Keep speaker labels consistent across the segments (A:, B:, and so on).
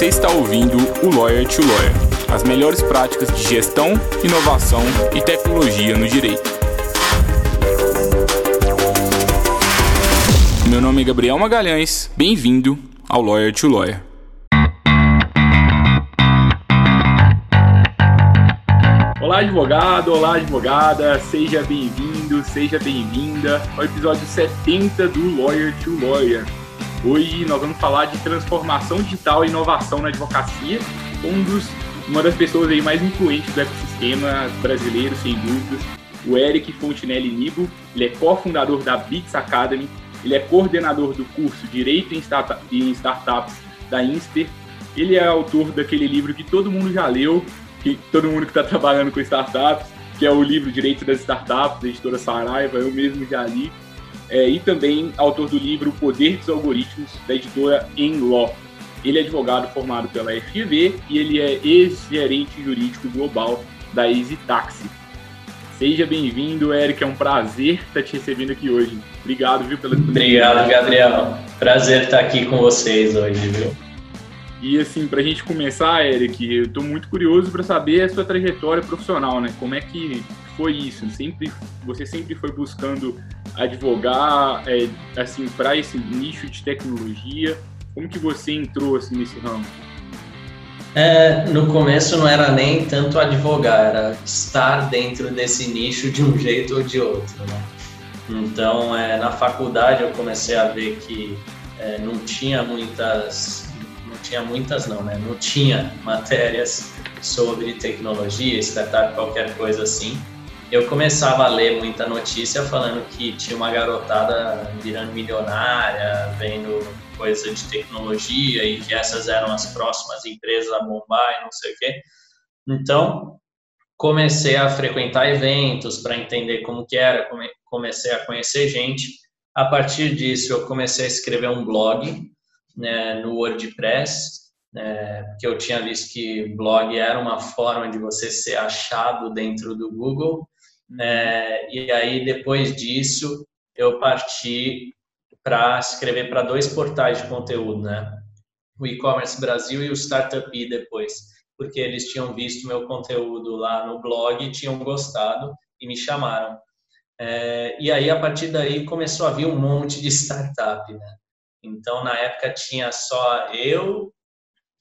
A: Você está ouvindo o Lawyer to Lawyer, as melhores práticas de gestão, inovação e tecnologia no direito. Meu nome é Gabriel Magalhães, bem-vindo ao Lawyer to Lawyer. Olá, advogado, olá, advogada, seja bem-vindo, seja bem-vinda ao episódio 70 do Lawyer to Lawyer. Hoje nós vamos falar de transformação digital e inovação na advocacia, um dos, uma das pessoas aí mais influentes do ecossistema brasileiro, sem dúvidas, o Eric Fontinelli Nibo. Ele é cofundador da Bits Academy, ele é coordenador do curso Direito em, em Startups da Inster, ele é autor daquele livro que todo mundo já leu, que todo mundo que está trabalhando com startups, que é o livro Direito das Startups, da editora Saraiva, eu mesmo já li é, e também autor do livro O Poder dos Algoritmos, da editora Enlaw. Ele é advogado formado pela FGV e ele é ex-gerente jurídico global da Easy Taxi. Seja bem-vindo, Eric. É um prazer estar te recebendo aqui hoje. Obrigado, viu, pela
B: Obrigado, Gabriel. Prazer estar aqui com vocês hoje, viu?
A: E assim, para a gente começar, Eric, eu estou muito curioso para saber a sua trajetória profissional, né? Como é que foi isso? Sempre, você sempre foi buscando advogar, é, assim, para esse nicho de tecnologia? Como que você entrou assim nesse ramo?
B: É, no começo não era nem tanto advogar, era estar dentro desse nicho de um jeito ou de outro, né? Então, é, na faculdade eu comecei a ver que é, não tinha muitas tinha muitas não, né? Não tinha matérias sobre tecnologia, startup, qualquer coisa assim. Eu começava a ler muita notícia falando que tinha uma garotada virando milionária, vendo coisa de tecnologia e que essas eram as próximas empresas a bombar e não sei o quê. Então, comecei a frequentar eventos para entender como que era, comecei a conhecer gente. A partir disso, eu comecei a escrever um blog né, no WordPress, né, porque eu tinha visto que blog era uma forma de você ser achado dentro do Google. Né, e aí, depois disso, eu parti para escrever para dois portais de conteúdo, né? o e-commerce Brasil e o Startup depois, porque eles tinham visto meu conteúdo lá no blog, tinham gostado e me chamaram. É, e aí, a partir daí, começou a vir um monte de startup, né? Então, na época, tinha só eu,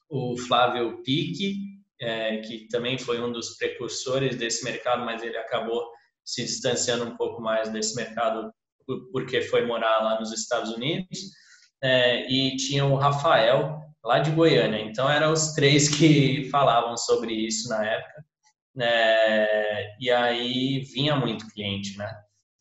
B: o Flávio Pique, é, que também foi um dos precursores desse mercado, mas ele acabou se distanciando um pouco mais desse mercado porque foi morar lá nos Estados Unidos. É, e tinha o Rafael, lá de Goiânia. Então, eram os três que falavam sobre isso na época. É, e aí vinha muito cliente, né?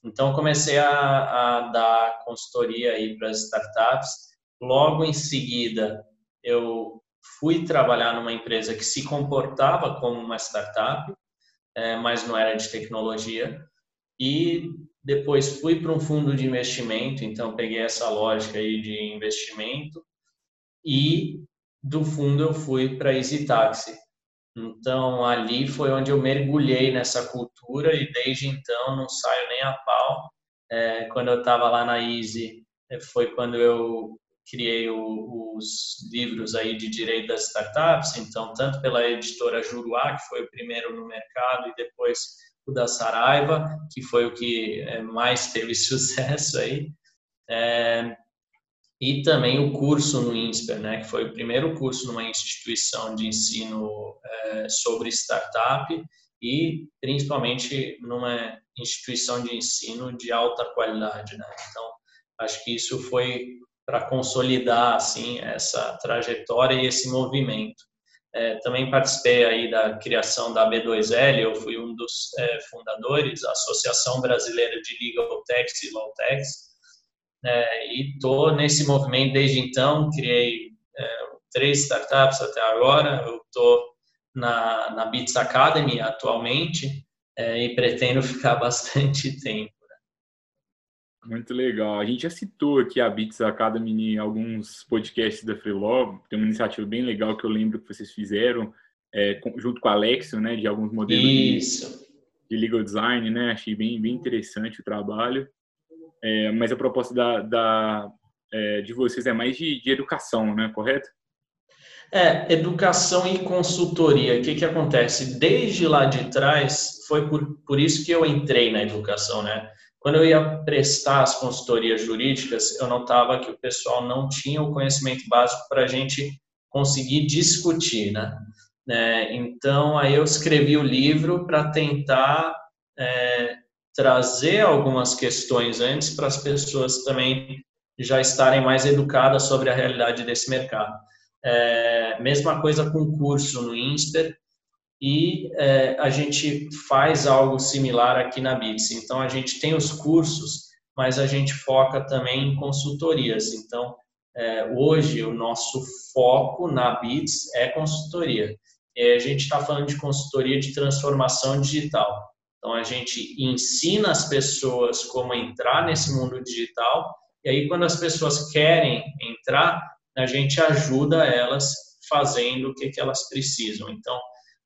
B: Então, comecei a, a dar consultoria aí para as startups. Logo em seguida, eu fui trabalhar numa empresa que se comportava como uma startup, é, mas não era de tecnologia. E depois fui para um fundo de investimento, então peguei essa lógica aí de investimento. E do fundo eu fui para Easy Taxi, então, ali foi onde eu mergulhei nessa cultura e desde então não saio nem a pau. É, quando eu estava lá na Easy, é, foi quando eu criei o, os livros aí de direito das startups, então tanto pela editora Juruá, que foi o primeiro no mercado, e depois o da Saraiva, que foi o que é, mais teve sucesso aí. É, e também o curso no INSPER, né, que foi o primeiro curso numa instituição de ensino é, sobre startup e principalmente numa instituição de ensino de alta qualidade, né? Então, acho que isso foi para consolidar assim essa trajetória e esse movimento. É, também participei aí da criação da B2L, eu fui um dos é, fundadores, a Associação Brasileira de Legal Techs e Law é, e estou nesse movimento desde então. Criei é, três startups até agora. Eu estou na, na Bits Academy atualmente é, e pretendo ficar bastante tempo.
A: Muito legal. A gente já citou aqui a Bits Academy em alguns podcasts da Freelog. Tem uma iniciativa bem legal que eu lembro que vocês fizeram é, junto com a Alexio, né, de alguns modelos
B: Isso.
A: De, de legal design, né? Achei bem, bem interessante o trabalho. É, mas a proposta da, da é, de vocês é mais de, de, educação, né? Correto?
B: É, educação e consultoria. O que, que acontece? Desde lá de trás, foi por, por isso que eu entrei na educação, né? Quando eu ia prestar as consultorias jurídicas, eu notava que o pessoal não tinha o conhecimento básico para a gente conseguir discutir, né? É, então, aí eu escrevi o livro para tentar é, trazer algumas questões antes para as pessoas também já estarem mais educadas sobre a realidade desse mercado. É, mesma coisa com o curso no INSPER, e é, a gente faz algo similar aqui na BITS. Então, a gente tem os cursos, mas a gente foca também em consultorias. Então, é, hoje, o nosso foco na BITS é consultoria. E a gente está falando de consultoria de transformação digital. Então, a gente ensina as pessoas como entrar nesse mundo digital, e aí, quando as pessoas querem entrar, a gente ajuda elas fazendo o que, que elas precisam. Então,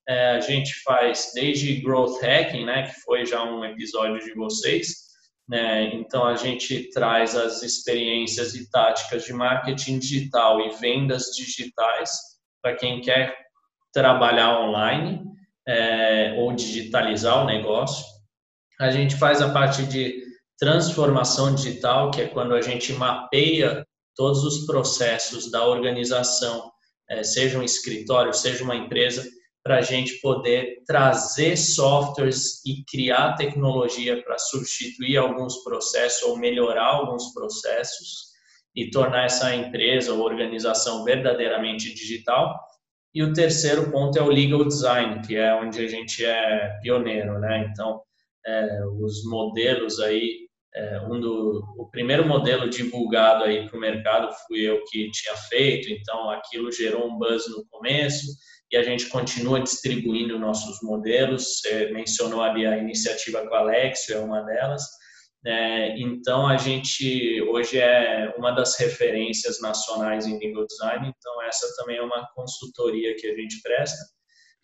B: é, a gente faz desde growth hacking, né, que foi já um episódio de vocês. Né, então a gente traz as experiências e táticas de marketing digital e vendas digitais para quem quer trabalhar online é, ou digitalizar o negócio. A gente faz a parte de transformação digital, que é quando a gente mapeia todos os processos da organização, é, seja um escritório, seja uma empresa, para a gente poder trazer softwares e criar tecnologia para substituir alguns processos ou melhorar alguns processos e tornar essa empresa ou organização verdadeiramente digital. E o terceiro ponto é o legal design, que é onde a gente é pioneiro, né? Então, é, os modelos aí, é, um do, o primeiro modelo divulgado aí para o mercado fui eu que tinha feito, então aquilo gerou um buzz no começo, e a gente continua distribuindo nossos modelos. Você mencionou ali a iniciativa com a Alexio, é uma delas. É, então, a gente hoje é uma das referências nacionais em legal design, então essa também é uma consultoria que a gente presta.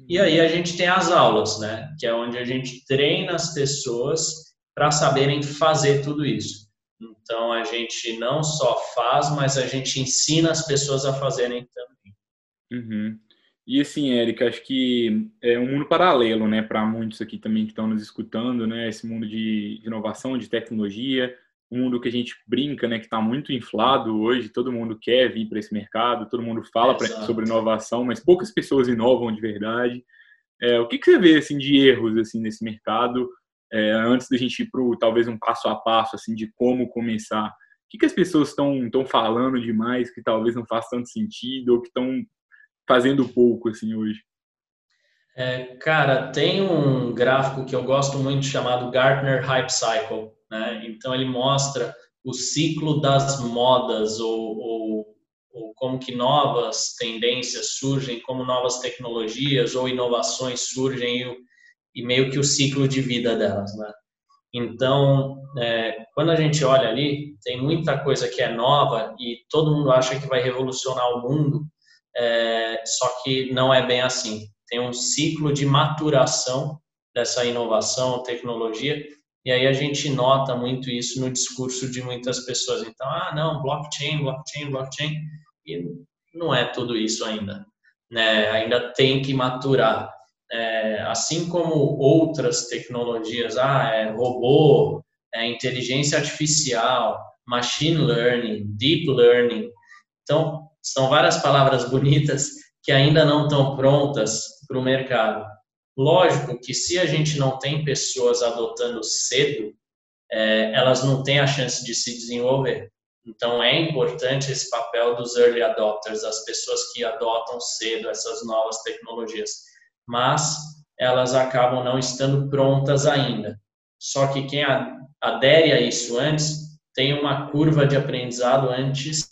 B: E aí a gente tem as aulas, né, que é onde a gente treina as pessoas para saberem fazer tudo isso. Então, a gente não só faz, mas a gente ensina as pessoas a fazerem também.
A: Uhum. E assim, Érica, acho que é um mundo paralelo, né, para muitos aqui também que estão nos escutando, né, esse mundo de, inovação, de tecnologia, um mundo que a gente brinca, né, que está muito inflado hoje, todo mundo quer vir para esse mercado, todo mundo fala pra, sobre inovação, mas poucas pessoas inovam de verdade. É, o que, que você vê assim de erros assim nesse mercado? É, antes da gente ir para talvez um passo a passo assim de como começar. O que, que as pessoas estão falando demais que talvez não faça tanto sentido ou que estão fazendo pouco assim hoje?
B: É, cara, tem um gráfico que eu gosto muito chamado Gartner Hype Cycle, né? Então ele mostra o ciclo das modas ou, ou, ou, como que novas tendências surgem, como novas tecnologias ou inovações surgem e, e meio que o ciclo de vida delas, né? Então, é, quando a gente olha ali, tem muita coisa que é nova e todo mundo acha que vai revolucionar o mundo, é, só que não é bem assim. Tem um ciclo de maturação dessa inovação, tecnologia, e aí a gente nota muito isso no discurso de muitas pessoas. Então, ah, não, blockchain, blockchain, blockchain, e não é tudo isso ainda. Né? Ainda tem que maturar. É, assim como outras tecnologias, ah, é robô, é inteligência artificial, machine learning, deep learning. Então, são várias palavras bonitas que ainda não estão prontas para o mercado. Lógico que se a gente não tem pessoas adotando cedo, é, elas não têm a chance de se desenvolver. Então é importante esse papel dos early adopters, as pessoas que adotam cedo essas novas tecnologias, mas elas acabam não estando prontas ainda. Só que quem adere a isso antes tem uma curva de aprendizado antes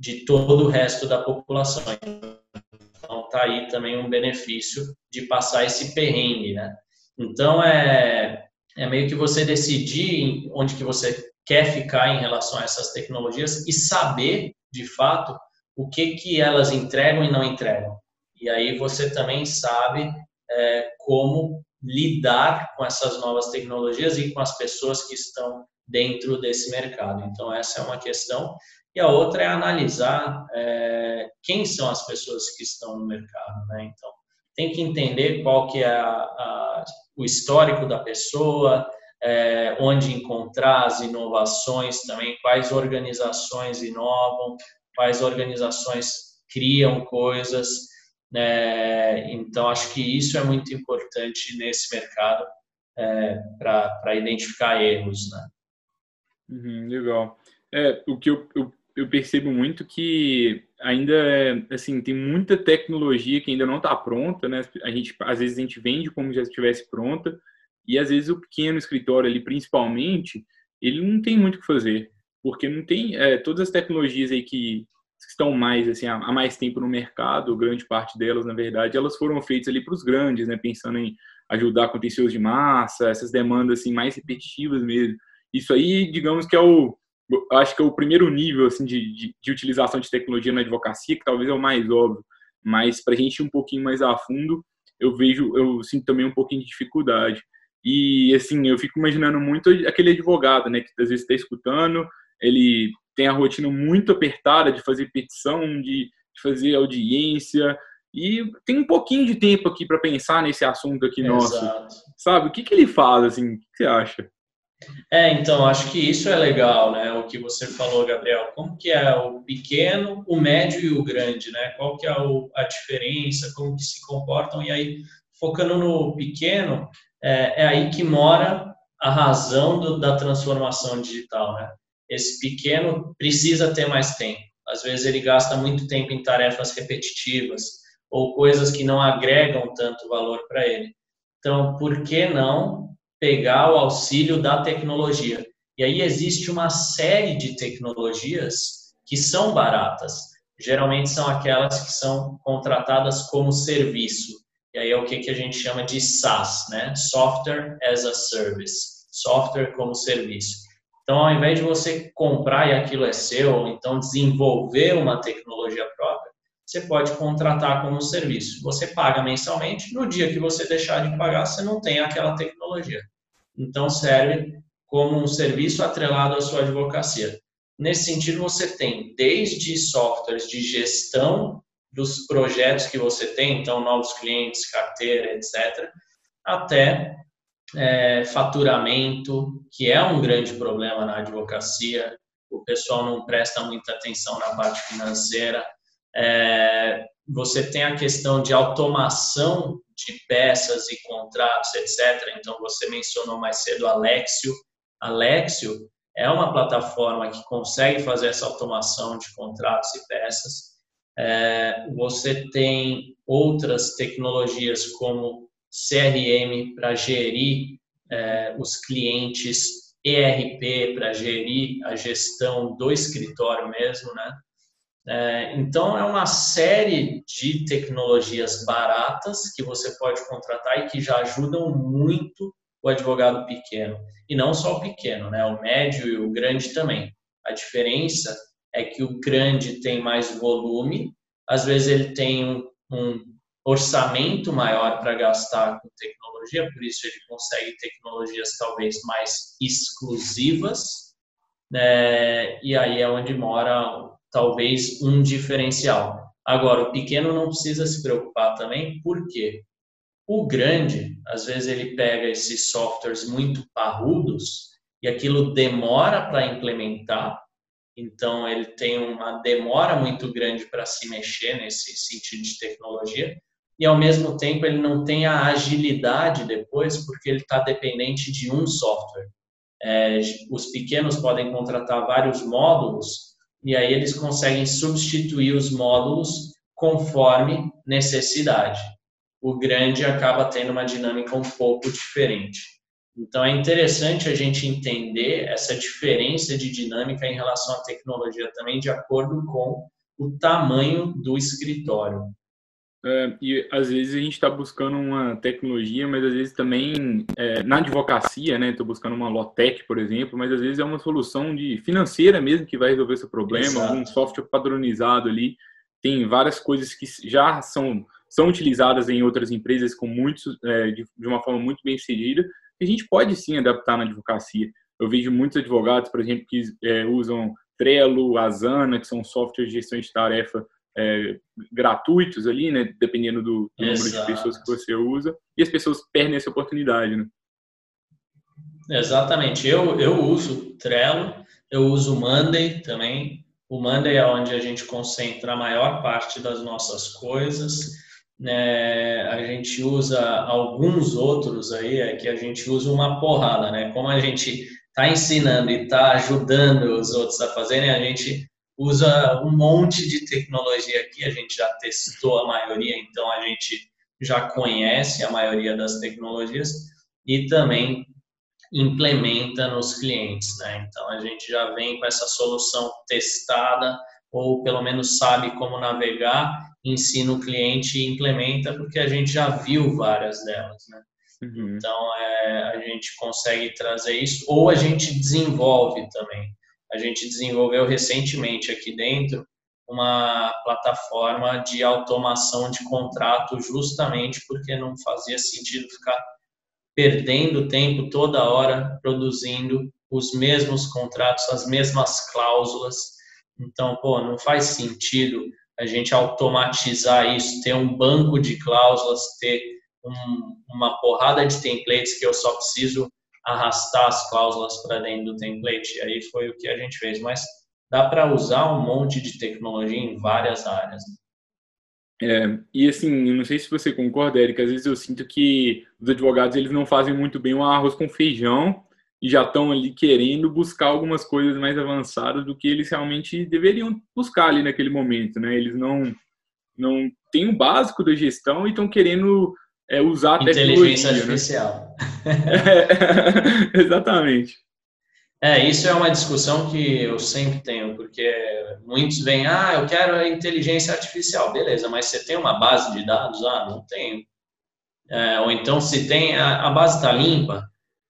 B: de todo o resto da população. Então, está aí também um benefício de passar esse perrengue, né? Então, é, é meio que você decidir onde que você quer ficar em relação a essas tecnologias e saber, de fato, o que, que elas entregam e não entregam. E aí você também sabe é, como lidar com essas novas tecnologias e com as pessoas que estão dentro desse mercado. Então, essa é uma questão. E a outra é analisar é, quem são as pessoas que estão no mercado, né? Então, tem que entender qual que é a, a, o histórico da pessoa, é, onde encontrar as inovações também, quais organizações inovam, quais organizações criam coisas. Né? Então, acho que isso é muito importante nesse mercado é, para identificar erros. Né?
A: Uhum, legal. É, o que eu, eu, eu, percebo muito que ainda é, assim, tem muita tecnologia que ainda não está pronta, né? A gente, às vezes a gente vende como já estivesse pronta, e às vezes o pequeno escritório ali, principalmente, ele não tem muito o que fazer, porque não tem é, todas as tecnologias aí que estão mais assim há mais tempo no mercado, grande parte delas, na verdade, elas foram feitas ali para os grandes, né? Pensando em ajudar contencioso de massa, essas demandas assim mais repetitivas mesmo. Isso aí, digamos que é o acho que é o primeiro nível assim de, de, de utilização de tecnologia na advocacia, que talvez é o mais óbvio. Mas para a gente ir um pouquinho mais a fundo, eu vejo, eu sinto também um pouquinho de dificuldade. E, assim, eu fico imaginando muito aquele advogado, né, que às vezes está escutando, ele tem a rotina muito apertada de fazer petição, de, de fazer audiência, e tem um pouquinho de tempo aqui para pensar nesse assunto aqui Exato. nosso. Sabe? O que, que ele faz, assim? O que você acha?
B: É, então, acho que isso é legal, né? O que você falou, Gabriel. Como que é o pequeno, o médio e o grande, né? Qual que é a diferença, como que se comportam? E aí, focando no pequeno, é, é aí que mora a razão do, da transformação digital, né? Esse pequeno precisa ter mais tempo. Às vezes ele gasta muito tempo em tarefas repetitivas ou coisas que não agregam tanto valor para ele. Então, por que não pegar o auxílio da tecnologia? E aí existe uma série de tecnologias que são baratas. Geralmente são aquelas que são contratadas como serviço. E aí é o que, a gente chama de SaaS, né? Software as a Service, software como serviço. Então, ao invés de você comprar e aquilo é seu, ou então desenvolver uma tecnologia própria, você pode contratar como serviço. Você paga mensalmente, no dia que você deixar de pagar, você não tem aquela tecnologia. Então, serve como um serviço atrelado à sua advocacia. Nesse sentido, você tem desde softwares de gestão dos projetos que você tem, então novos clientes, carteira, etc., até é, faturamento, que é um grande problema na advocacia. O pessoal não presta muita atenção na parte financeira. É, você tem a questão de automação de peças e contratos, etc. Então, você mencionou mais cedo Alexio. Alexio é uma plataforma que consegue fazer essa automação de contratos e peças. É, você tem outras tecnologias como CRM para gerir é, os clientes, ERP para gerir a gestão do escritório mesmo, né? É, então, é uma série de tecnologias baratas que você pode contratar e que já ajudam muito o advogado pequeno. E não só o pequeno, né? o médio e o grande também. A diferença é que o grande tem mais volume, às vezes ele tem um, um orçamento maior para gastar com tecnologia, por isso ele consegue tecnologias talvez mais exclusivas, né? e aí é onde mora talvez um diferencial. Agora, o pequeno não precisa se preocupar também, porque o grande, às vezes ele pega esses softwares muito parrudos e aquilo demora para implementar, então ele tem uma demora muito grande para se mexer nesse sentido de tecnologia e ao mesmo tempo ele não tem a agilidade depois porque ele está dependente de um software. É, os pequenos podem contratar vários módulos e aí eles conseguem substituir os módulos conforme necessidade. O grande acaba tendo uma dinâmica um pouco diferente. Então é interessante a gente entender essa diferença de dinâmica em relação à tecnologia também de acordo com o tamanho do escritório.
A: É, e às vezes a gente está buscando uma tecnologia, mas às vezes também é, na advocacia, né? Estou buscando uma Lotec, por exemplo, mas às vezes é uma solução de financeira mesmo que vai resolver esse problema, algum software padronizado ali. Tem várias coisas que já são são utilizadas em outras empresas com muitos é, de, de, uma forma muito bem sucedida. A gente pode sim adaptar na advocacia. Eu vejo muitos advogados, por exemplo, que é, usam Trello, Asana, que são softwares de gestão de tarefa é, gratuitos ali, né? Dependendo do, do número de pessoas que você usa. E as pessoas perdem essa oportunidade, né?
B: Exatamente. Eu, eu uso Trello, eu uso Monday também. O Monday é onde a gente concentra a maior parte das nossas coisas. Né? A gente usa alguns outros aí, é que a gente usa uma porrada, né? Como a gente está ensinando e está ajudando os outros a fazerem, a gente usa um monte de tecnologia aqui, a gente já testou a maioria, então a gente já conhece a maioria das tecnologias e também implementa nos clientes, né? Então a gente já vem com essa solução testada ou pelo menos sabe como navegar, ensina o cliente e implementa porque a gente já viu várias delas, né? Uhum. Então é, a gente consegue trazer isso ou a gente desenvolve também. A gente desenvolveu recentemente aqui dentro uma plataforma de automação de contrato justamente porque não fazia sentido ficar perdendo tempo toda hora produzindo os mesmos contratos, as mesmas cláusulas. Então, pô, não faz sentido a gente automatizar isso, ter um banco de cláusulas, ter um, uma porrada de templates que eu só preciso arrastar as cláusulas para dentro do template. E aí foi o que a gente fez. Mas dá para usar um monte de tecnologia em várias áreas.
A: É, e assim, não sei se você concorda, Érica, às vezes eu sinto que os advogados eles não fazem muito bem um arroz com feijão e já estão ali querendo buscar algumas coisas mais avançadas do que eles realmente deveriam buscar ali naquele momento, né? Eles não não têm o básico da gestão e estão querendo é, usar a
B: Inteligência né? artificial.
A: Né? exatamente.
B: É, isso é uma discussão que eu sempre tenho, porque muitos vêm, ah, eu quero inteligência artificial, beleza, mas você tem uma base de dados? Ah, não tenho. É, ou então, se tem, a, a base está limpa,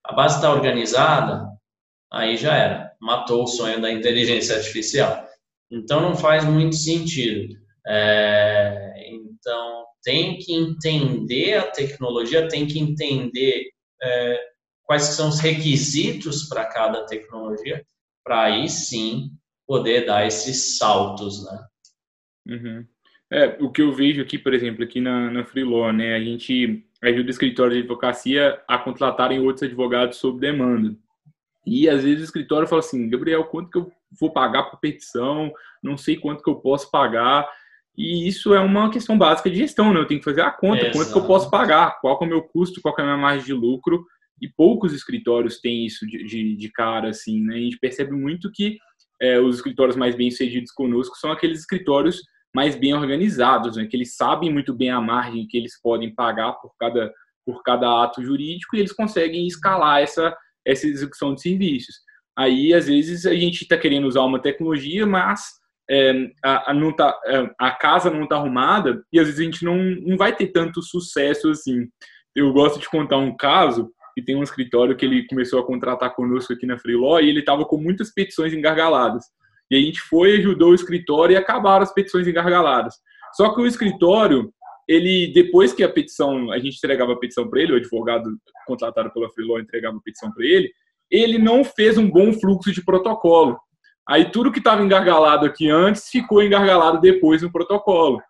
B: a base está organizada, aí já era, matou o sonho da inteligência artificial. Então, não faz muito sentido. É, então, tem que entender a tecnologia, tem que entender é, quais são os requisitos para cada tecnologia, para aí sim poder dar esses saltos, né?
A: Uhum. É, o que eu vejo aqui, por exemplo, aqui na, na Freelaw, né, a gente ajuda escritórios de advocacia a contratarem outros advogados sob demanda. E às vezes o escritório fala assim, Gabriel, quanto que eu vou pagar por petição? Não sei quanto que eu posso pagar. E isso é uma questão básica de gestão, né? Eu tenho que fazer a conta, Exato. quanto que eu posso pagar, qual é o meu custo, qual é a minha margem de lucro e poucos escritórios têm isso de, de, de cara, assim, né? A gente percebe muito que é, os escritórios mais bem sucedidos conosco são aqueles escritórios mais bem organizados, né? Que eles sabem muito bem a margem que eles podem pagar por cada, por cada ato jurídico e eles conseguem escalar essa, essa execução de serviços. Aí, às vezes, a gente está querendo usar uma tecnologia, mas é, a, a, não tá, é, a casa não está arrumada e às vezes a gente não, não vai ter tanto sucesso assim. Eu gosto de contar um caso que tem um escritório que ele começou a contratar conosco aqui na Freeló e ele estava com muitas petições engargaladas. E a gente foi, ajudou o escritório e acabaram as petições engargaladas. Só que o escritório, ele depois que a petição, a gente entregava a petição para ele, o advogado contratado pela Freeló entregava a petição para ele, ele não fez um bom fluxo de protocolo. Aí tudo que estava engargalado aqui antes ficou engargalado depois no protocolo.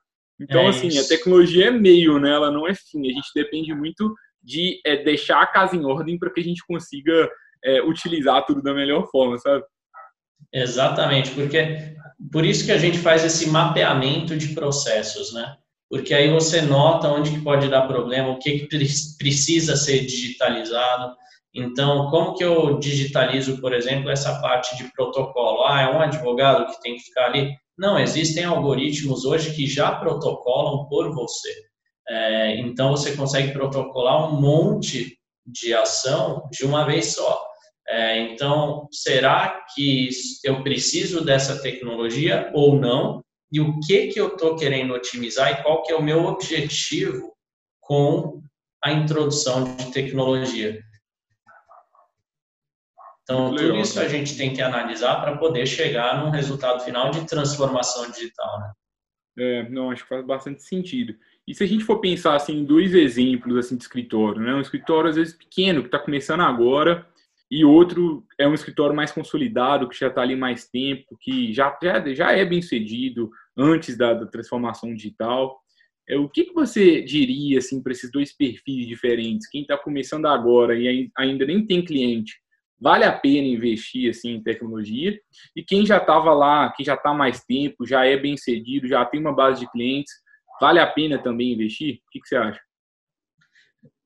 A: Então, é assim, a tecnologia é meio, né? Ela não é fim. A gente depende muito de é, deixar a casa em ordem para que a gente consiga é, utilizar tudo da melhor forma, sabe?
B: Exatamente, porque por isso que a gente faz esse mapeamento de processos, né? Porque aí você nota onde que pode dar problema, o que, que precisa ser digitalizado. Então, como que eu digitalizo, por exemplo, essa parte de protocolo? Ah, é um advogado que tem que ficar ali? Não, existem algoritmos hoje que já protocolam por você. É, então, você consegue protocolar um monte de ação de uma vez só. É, então, será que eu preciso dessa tecnologia ou não? E o que, que eu estou querendo otimizar e qual que é o meu objetivo com a introdução de tecnologia? Então, tudo isso a gente tem que analisar para poder chegar num resultado final de transformação digital. Né?
A: É, não, acho que faz bastante sentido. E se a gente for pensar assim, em dois exemplos assim de escritório, né? Um escritório às vezes pequeno que está começando agora e outro é um escritório mais consolidado, que já está ali mais tempo, que já, já, já é bem sucedido antes da, da transformação digital. É, o que, que você diria assim, para esses dois perfis diferentes? Quem está começando agora e ainda nem tem cliente, vale a pena investir assim, em tecnologia? E quem já estava lá, quem já está mais tempo, já é bem sucedido, já tem uma base de clientes, vale a pena também investir? O que, que você acha?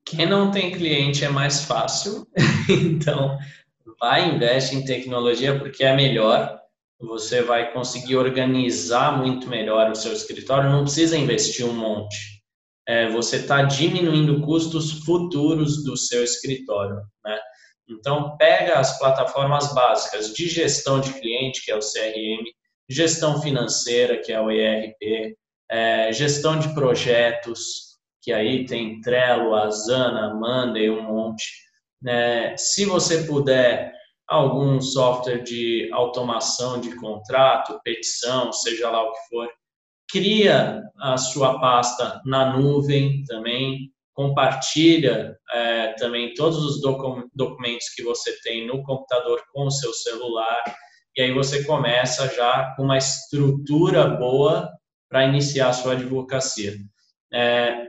B: Quem não tem cliente é mais fácil, então vai investe em tecnologia porque é melhor. Você vai conseguir organizar muito melhor o seu escritório. Não precisa investir um monte. É, você está diminuindo custos futuros do seu escritório, né? Então pega as plataformas básicas de gestão de cliente, que é o CRM, gestão financeira, que é o ERP, é, gestão de projetos, que aí tem Trello, Asana, Monday, um monte. Né? Se você puder, algum software de automação de contrato, petição, seja lá o que for, cria a sua pasta na nuvem também, compartilha é, também todos os documentos que você tem no computador com o seu celular, e aí você começa já com uma estrutura boa para iniciar a sua advocacia. É,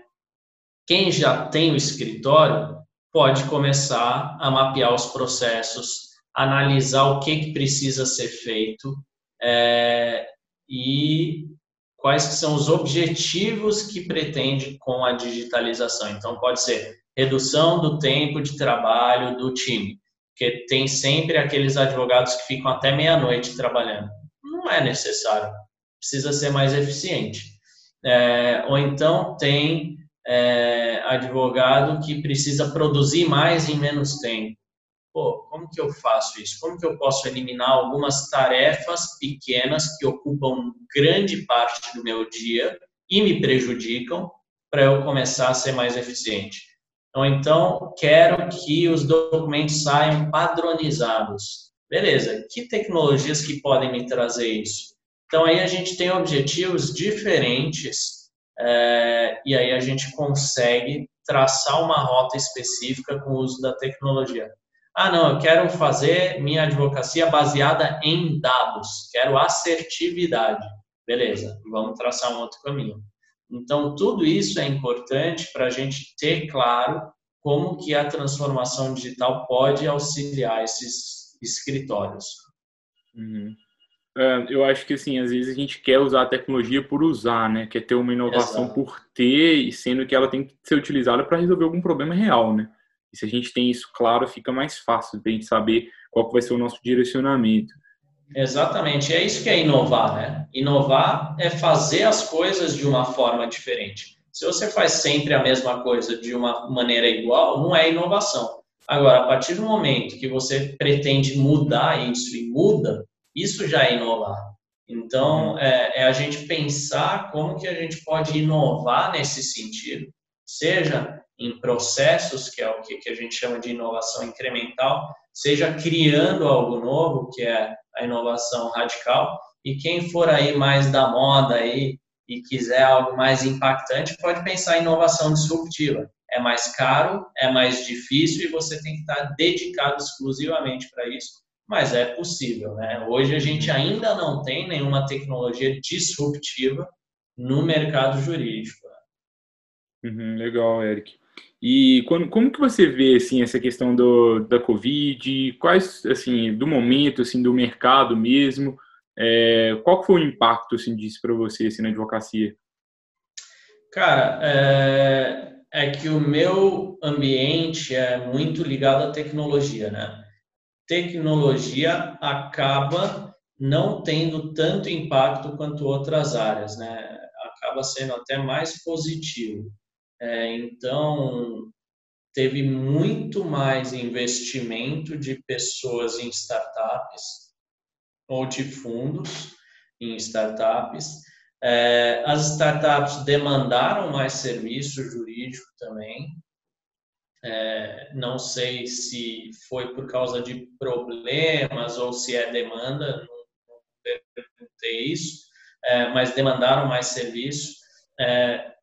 B: quem já tem o escritório pode começar a mapear os processos, analisar o que, que precisa ser feito é, e quais são os objetivos que pretende com a digitalização. Então, pode ser redução do tempo de trabalho do time, porque tem sempre aqueles advogados que ficam até meia-noite trabalhando. Não é necessário, precisa ser mais eficiente. É, ou então tem é, advogado que precisa produzir mais em menos tempo. Pô, como que eu faço isso? Como que eu posso eliminar algumas tarefas pequenas que ocupam grande parte do meu dia e me prejudicam para eu começar a ser mais eficiente? Ou então, quero que os documentos saiam padronizados. Beleza, que tecnologias que podem me trazer isso? Então, aí a gente tem objetivos diferentes é, e aí a gente consegue traçar uma rota específica com o uso da tecnologia. Ah, não, eu quero fazer minha advocacia baseada em dados, quero assertividade. Beleza, vamos traçar um outro caminho. Então, tudo isso é importante para a gente ter claro como que a transformação digital pode auxiliar esses escritórios.
A: Uhum. É, eu acho que assim, às vezes a gente quer usar a tecnologia por usar, né? Quer ter uma inovação Exato. por ter, sendo que ela tem que ser utilizada para resolver algum problema real, né? Se a gente tem isso claro, fica mais fácil de a gente saber qual vai ser o nosso direcionamento.
B: Exatamente, é isso que é inovar, né? Inovar é fazer as coisas de uma forma diferente. Se você faz sempre a mesma coisa de uma maneira igual, não é inovação. Agora, a partir do momento que você pretende mudar isso e muda, isso já é inovar. Então, é, é, a gente pensar como que a gente pode inovar nesse sentido, seja em processos, que é o que, a gente chama de inovação incremental, seja criando algo novo, que é a inovação radical, e quem for aí mais da moda aí e quiser algo mais impactante, pode pensar em inovação disruptiva. É mais caro, é mais difícil e você tem que estar dedicado exclusivamente para isso mas é possível. Né? Hoje a gente ainda não tem nenhuma tecnologia disruptiva no mercado jurídico.
A: Uhum, legal, Eric. E quando, como que você vê assim essa questão do, da Covid? Quais assim do momento assim do mercado mesmo? É, qual foi o impacto assim disso para você assim, na advocacia?
B: Cara, é, é que o meu ambiente é muito ligado à tecnologia, né? tecnologia acaba não tendo tanto impacto quanto outras áreas, né? Acaba sendo até mais positivo. É, então, teve muito mais investimento de pessoas em startups ou de fundos em startups. É, as startups demandaram mais serviço jurídico também, é, não sei se foi por causa de problemas ou se é demanda, não, perguntei isso, é, mas demandaram mais serviço. É,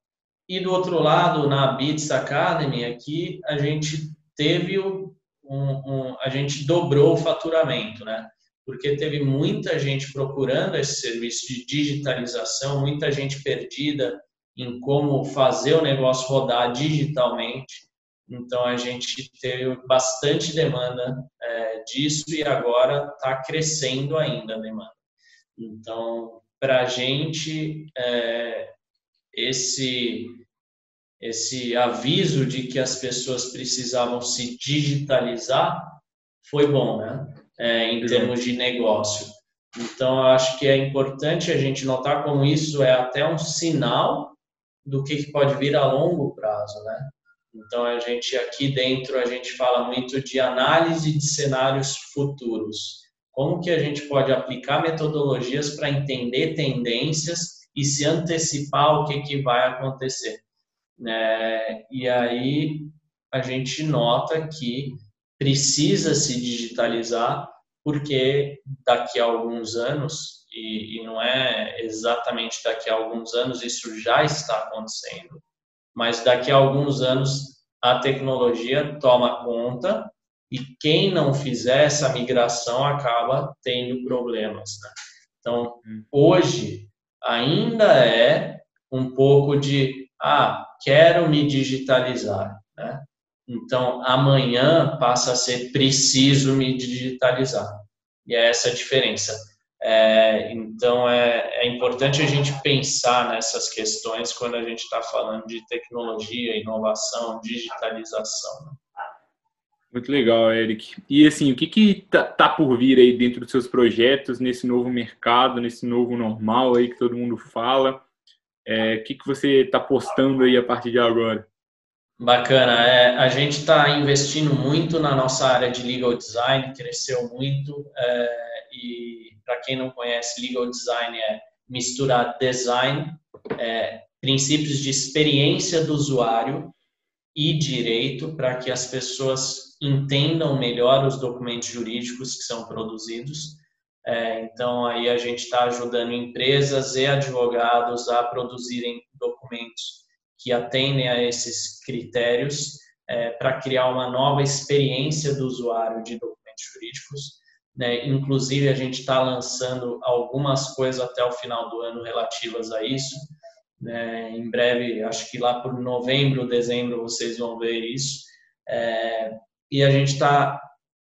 B: e do outro lado, na Beats Academy, aqui a gente teve um, um, a gente dobrou o faturamento, né? Porque teve muita gente procurando esse serviço de digitalização, muita gente perdida em como fazer o negócio rodar digitalmente. Então a gente teve bastante demanda é, disso e agora está crescendo ainda a demanda. Então, para a gente, é, esse esse aviso de que as pessoas precisavam se digitalizar foi bom, né? É, em termos de negócio. Então, eu acho que é importante a gente notar como isso é até um sinal do que pode vir a longo prazo, né? Então, a gente aqui dentro, a gente fala muito de análise de cenários futuros. Como que a gente pode aplicar metodologias para entender tendências e se antecipar o que, que vai acontecer. É, e aí a gente nota que precisa se digitalizar, porque daqui a alguns anos, e, e não é exatamente daqui a alguns anos, isso já está acontecendo, mas daqui a alguns anos a tecnologia toma conta e quem não fizer essa migração acaba tendo problemas. Né? Então, hum. hoje ainda é um pouco de ah, quero me digitalizar, né? Então, amanhã passa a ser preciso me digitalizar. E é essa a diferença. É, então, é, é, importante a gente pensar nessas questões quando a gente está falando de tecnologia, inovação, digitalização. Né?
A: Muito legal, Eric. E assim, o que que tá, tá, por vir aí dentro dos seus projetos, nesse novo mercado, nesse novo normal aí que todo mundo fala? É, o que que você está postando aí a partir de agora?
B: Bacana. É, a gente está investindo muito na nossa área de legal design, cresceu muito. É, e para quem não conhece, legal design é misturar design, é, princípios de experiência do usuário e direito para que as pessoas entendam melhor os documentos jurídicos que são produzidos. É, então, aí a gente está ajudando empresas e advogados a produzirem documentos que atendem a esses critérios é, para criar uma nova experiência do usuário de documentos jurídicos. Né? Inclusive, a gente está lançando algumas coisas até o final do ano relativas a isso. É, em breve, acho que lá por novembro, dezembro, vocês vão ver isso. É, e a gente está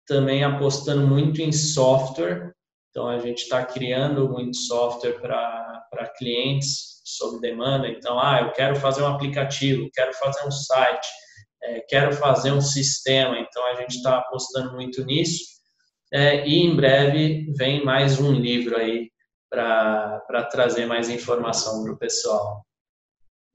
B: também apostando muito em software. Então, a gente está criando muito software para clientes sob demanda. Então, ah, eu quero fazer um aplicativo, quero fazer um site, é, quero fazer um sistema. Então, a gente está apostando muito nisso. É, e em breve vem mais um livro aí para trazer mais informação para o pessoal.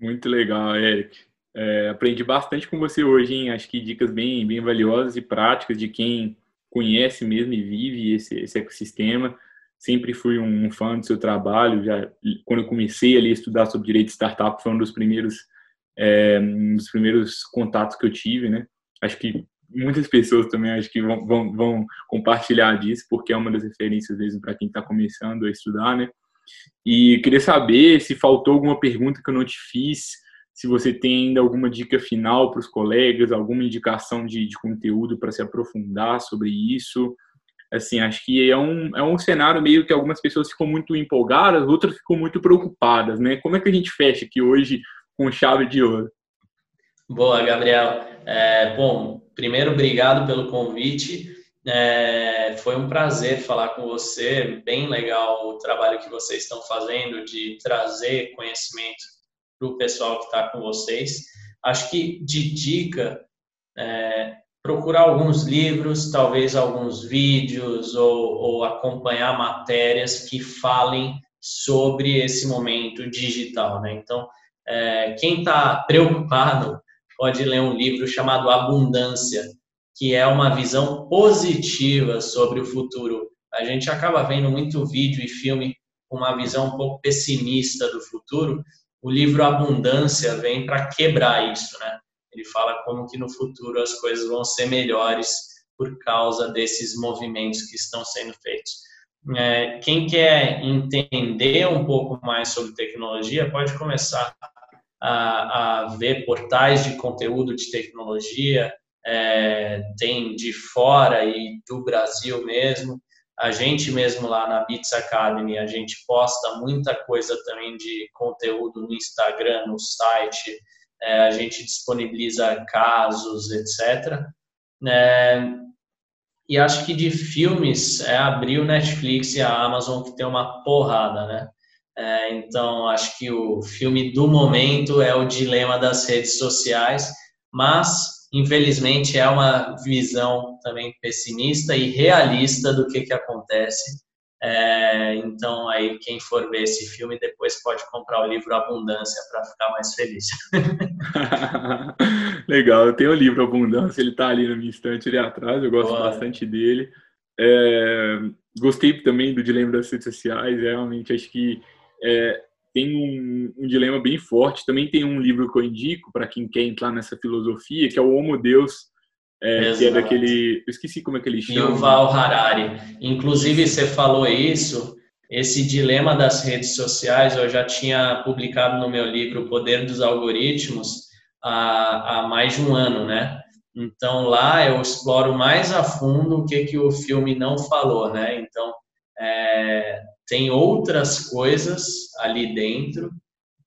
A: Muito legal, Eric. É, aprendi bastante com você hoje, hein? Acho que dicas bem, bem valiosas e práticas de quem conhece mesmo e vive esse, esse ecossistema. Sempre fui um, fã do seu trabalho. Já quando eu comecei ali a estudar sobre direito de startup, foi um dos primeiros, é, um dos primeiros contatos que eu tive, né? Acho que muitas pessoas também acho que vão, vão, vão compartilhar disso, porque é uma das referências mesmo para quem está começando a estudar, né? E queria saber se faltou alguma pergunta que eu não te fiz, se você tem ainda alguma dica final para os colegas, alguma indicação de, de conteúdo para se aprofundar sobre isso. Assim, acho que é um, é um cenário meio que algumas pessoas ficam muito empolgadas, outras ficam muito preocupadas, né? Como é que a gente fecha aqui hoje com chave de ouro?
B: Boa, Gabriel. É, bom, primeiro, obrigado pelo convite. É, foi um prazer falar com você, bem legal o trabalho que vocês estão fazendo de trazer conhecimento para o pessoal que está com vocês. Acho que de dica, é, procurar alguns livros, talvez alguns vídeos ou, ou acompanhar matérias que falem sobre esse momento digital. Né? Então, é, quem está preocupado pode ler um livro chamado Abundância, que é uma visão positiva sobre o futuro. A gente acaba vendo muito vídeo e filme com uma visão um pouco pessimista do futuro. O livro Abundância vem para quebrar isso, né? Ele fala como que no futuro as coisas vão ser melhores por causa desses movimentos que estão sendo feitos. É, quem quer entender um pouco mais sobre tecnologia pode começar a, a ver portais de conteúdo de tecnologia, é, tem de fora e do Brasil mesmo. A gente mesmo lá na Beats Academy, a gente posta muita coisa também de conteúdo no Instagram, no site, é, a gente disponibiliza casos, etc. É, e acho que de filmes é abrir o Netflix e a Amazon que tem uma porrada, né? É, então acho que o filme do momento é o dilema das redes sociais, mas infelizmente é uma visão também pessimista e realista do que, que acontece. É, então, aí, quem for ver esse filme depois pode comprar o livro Abundância para ficar mais feliz.
A: Legal, eu tenho o livro Abundância, ele está ali na minha estante ali atrás, eu gosto Boa. bastante dele. É, gostei também do Dilema das Redes Sociais, realmente acho que é, tem um, um, dilema bem forte. Também tem um livro que eu indico para quem quer entrar nessa filosofia, que é o Homo Deus, é, que é daquele. Eu esqueci como é que ele chama.
B: Yuval Harari. Inclusive, você falou isso. Esse dilema das redes sociais eu já tinha publicado no meu livro O Poder dos Algoritmos há, há mais de um ano, né? Então lá eu exploro mais a fundo o que, que o filme não falou, né? Então é, tem outras coisas ali dentro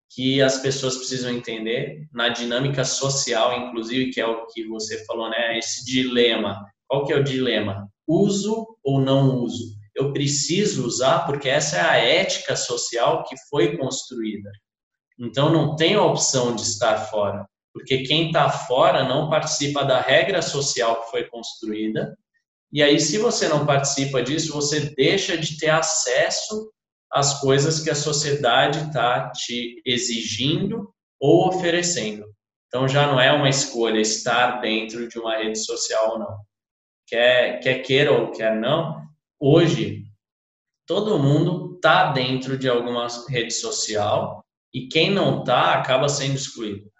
B: que as pessoas precisam entender na dinâmica social, inclusive, que é o que você falou, né? Esse dilema. Qual que é o dilema? Uso ou não uso? Eu preciso usar porque essa é a ética social que foi construída. Então não tem a opção de estar fora, porque quem está fora não participa da regra social que foi construída e aí, se você não participa disso, você deixa de ter acesso às coisas que a sociedade está te exigindo ou oferecendo. Então, já não é uma escolha estar dentro de uma rede social ou não. Quer, quer queira ou quer não, hoje, todo mundo está dentro de alguma rede social e quem não está acaba sendo excluído.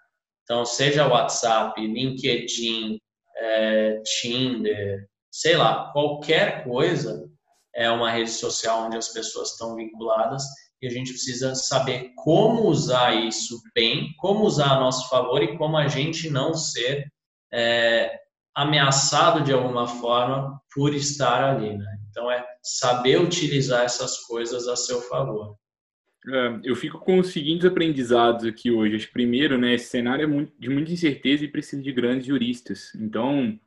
B: Então, seja WhatsApp, LinkedIn, é, Tinder, sei lá, qualquer coisa é uma rede social onde as pessoas estão vinculadas e a gente precisa saber como usar isso bem, como usar a nosso favor e como a gente não ser é, ameaçado de alguma forma por estar ali, né? Então é saber utilizar essas coisas a seu favor.
A: É, eu fico com os seguintes aprendizados aqui hoje. Primeiro, né, esse cenário é de muita incerteza e precisa de grandes juristas. Então,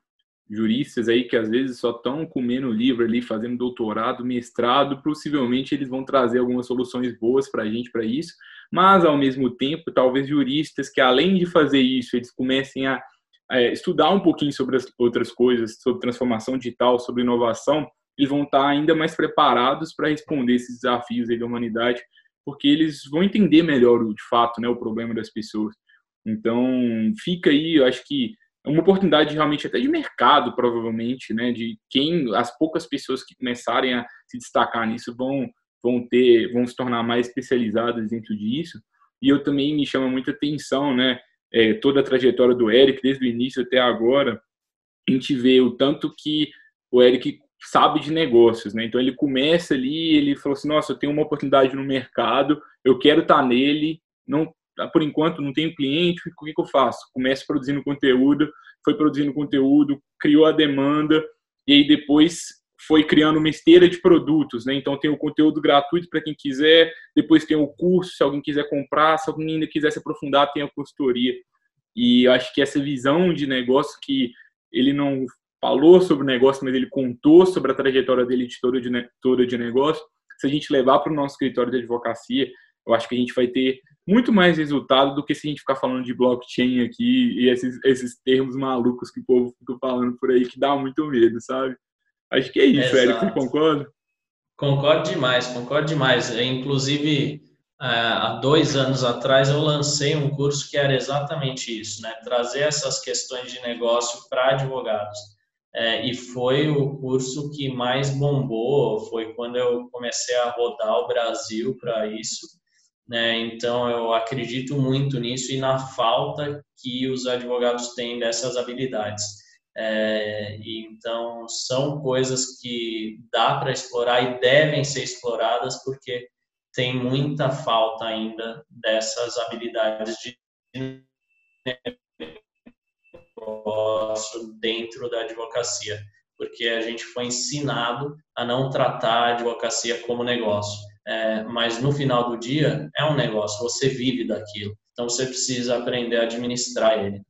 A: juristas aí que às vezes só estão comendo livro ali, fazendo doutorado, mestrado, possivelmente eles vão trazer algumas soluções boas para a gente para isso, mas ao mesmo tempo, talvez juristas que além de fazer isso, eles comecem a é, estudar um pouquinho sobre as outras coisas, sobre transformação digital, sobre inovação, eles vão estar ainda mais preparados para responder esses desafios da humanidade, porque eles vão entender melhor, de fato, né, o problema das pessoas. Então, fica aí, eu acho que uma oportunidade realmente até de mercado, provavelmente, né? De quem as poucas pessoas que começarem a se destacar nisso vão vão ter vão se tornar mais especializadas dentro disso. E eu também me chama muita atenção, né? É, toda a trajetória do Eric desde o início até agora, a gente vê o tanto que o Eric sabe de negócios, né? Então ele começa ali, ele falou assim: "Nossa, eu tenho uma oportunidade no mercado, eu quero estar nele, não por enquanto não tenho cliente, o que, que eu faço? Começo produzindo conteúdo, foi produzindo conteúdo, criou a demanda, e aí depois foi criando uma esteira de produtos, né? Então tem o conteúdo gratuito para quem quiser, depois tem o curso, se alguém quiser comprar, se alguém ainda quiser se aprofundar, tem a consultoria. E eu acho que essa visão de negócio que ele não falou sobre o negócio, mas ele contou sobre a trajetória dele de toda de, toda de negócio, se a gente levar para o nosso escritório de advocacia, eu acho que a gente vai ter muito mais resultado do que se a gente ficar falando de blockchain aqui e esses, esses termos malucos que o povo fica falando por aí que dá muito medo, sabe? Acho que é isso, Exato. Eric, você concorda?
B: Concordo demais, concordo demais. Inclusive, há dois anos atrás eu lancei um curso que era exatamente isso, né? Trazer essas questões de negócio para advogados. É, e foi o curso que mais bombou, foi quando eu comecei a rodar o Brasil para isso né? Então, eu acredito muito nisso e na falta que os advogados têm dessas habilidades. É, então, são coisas que dá para explorar e devem ser exploradas porque tem muita falta ainda dessas habilidades de negócio dentro da advocacia, porque a gente foi ensinado a não tratar a advocacia como negócio. É, mas no final do dia é um negócio, você vive daquilo. Então você precisa aprender a administrar ele.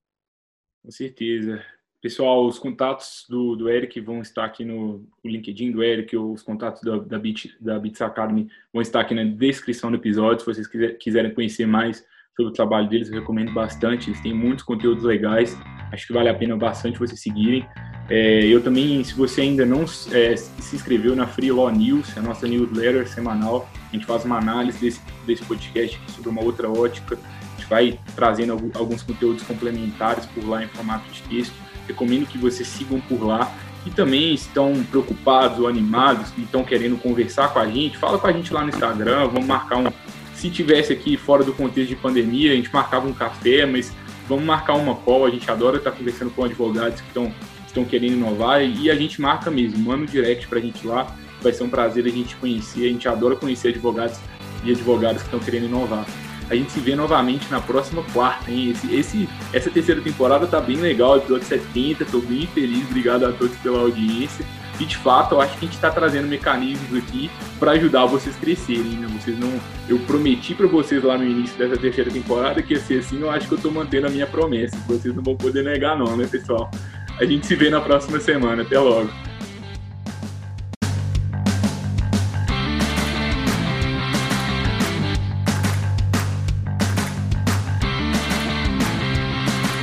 A: Com certeza. Pessoal, os contatos do, do Eric vão estar aqui no LinkedIn do Eric, os contatos da, da, Beat, da Beats Academy vão estar aqui na descrição do episódio. Se vocês quiser, quiserem conhecer mais sobre o trabalho deles, eu recomendo bastante. Eles têm muitos conteúdos legais, acho que vale a pena bastante vocês seguirem. É, eu também, se você ainda não é, se inscreveu na Free Law News, a nossa newsletter semanal, a gente faz uma análise desse, desse podcast sobre uma outra ótica. A gente vai trazendo alguns conteúdos complementares por lá em formato de texto. Recomendo que vocês sigam por lá e também estão preocupados ou animados e estão querendo conversar com a gente, fala com a gente lá no Instagram, vamos marcar um. Se tivesse aqui fora do contexto de pandemia, a gente marcava um café, mas vamos marcar uma call, a gente adora estar conversando com advogados que estão, estão querendo inovar e a gente marca mesmo, manda um direct a gente lá, vai ser um prazer a gente conhecer, a gente adora conhecer advogados e advogados que estão querendo inovar. A gente se vê novamente na próxima quarta, hein? Esse, esse, essa terceira temporada tá bem legal, episódio 70, tô bem feliz, obrigado a todos pela audiência. De fato, eu acho que a gente está trazendo mecanismos aqui para ajudar vocês crescerem, né? Vocês não, eu prometi para vocês lá no início dessa terceira temporada que ia ser assim, eu acho que eu estou mantendo a minha promessa. Vocês não vão poder negar não, né, pessoal? A gente se vê na próxima semana. Até logo.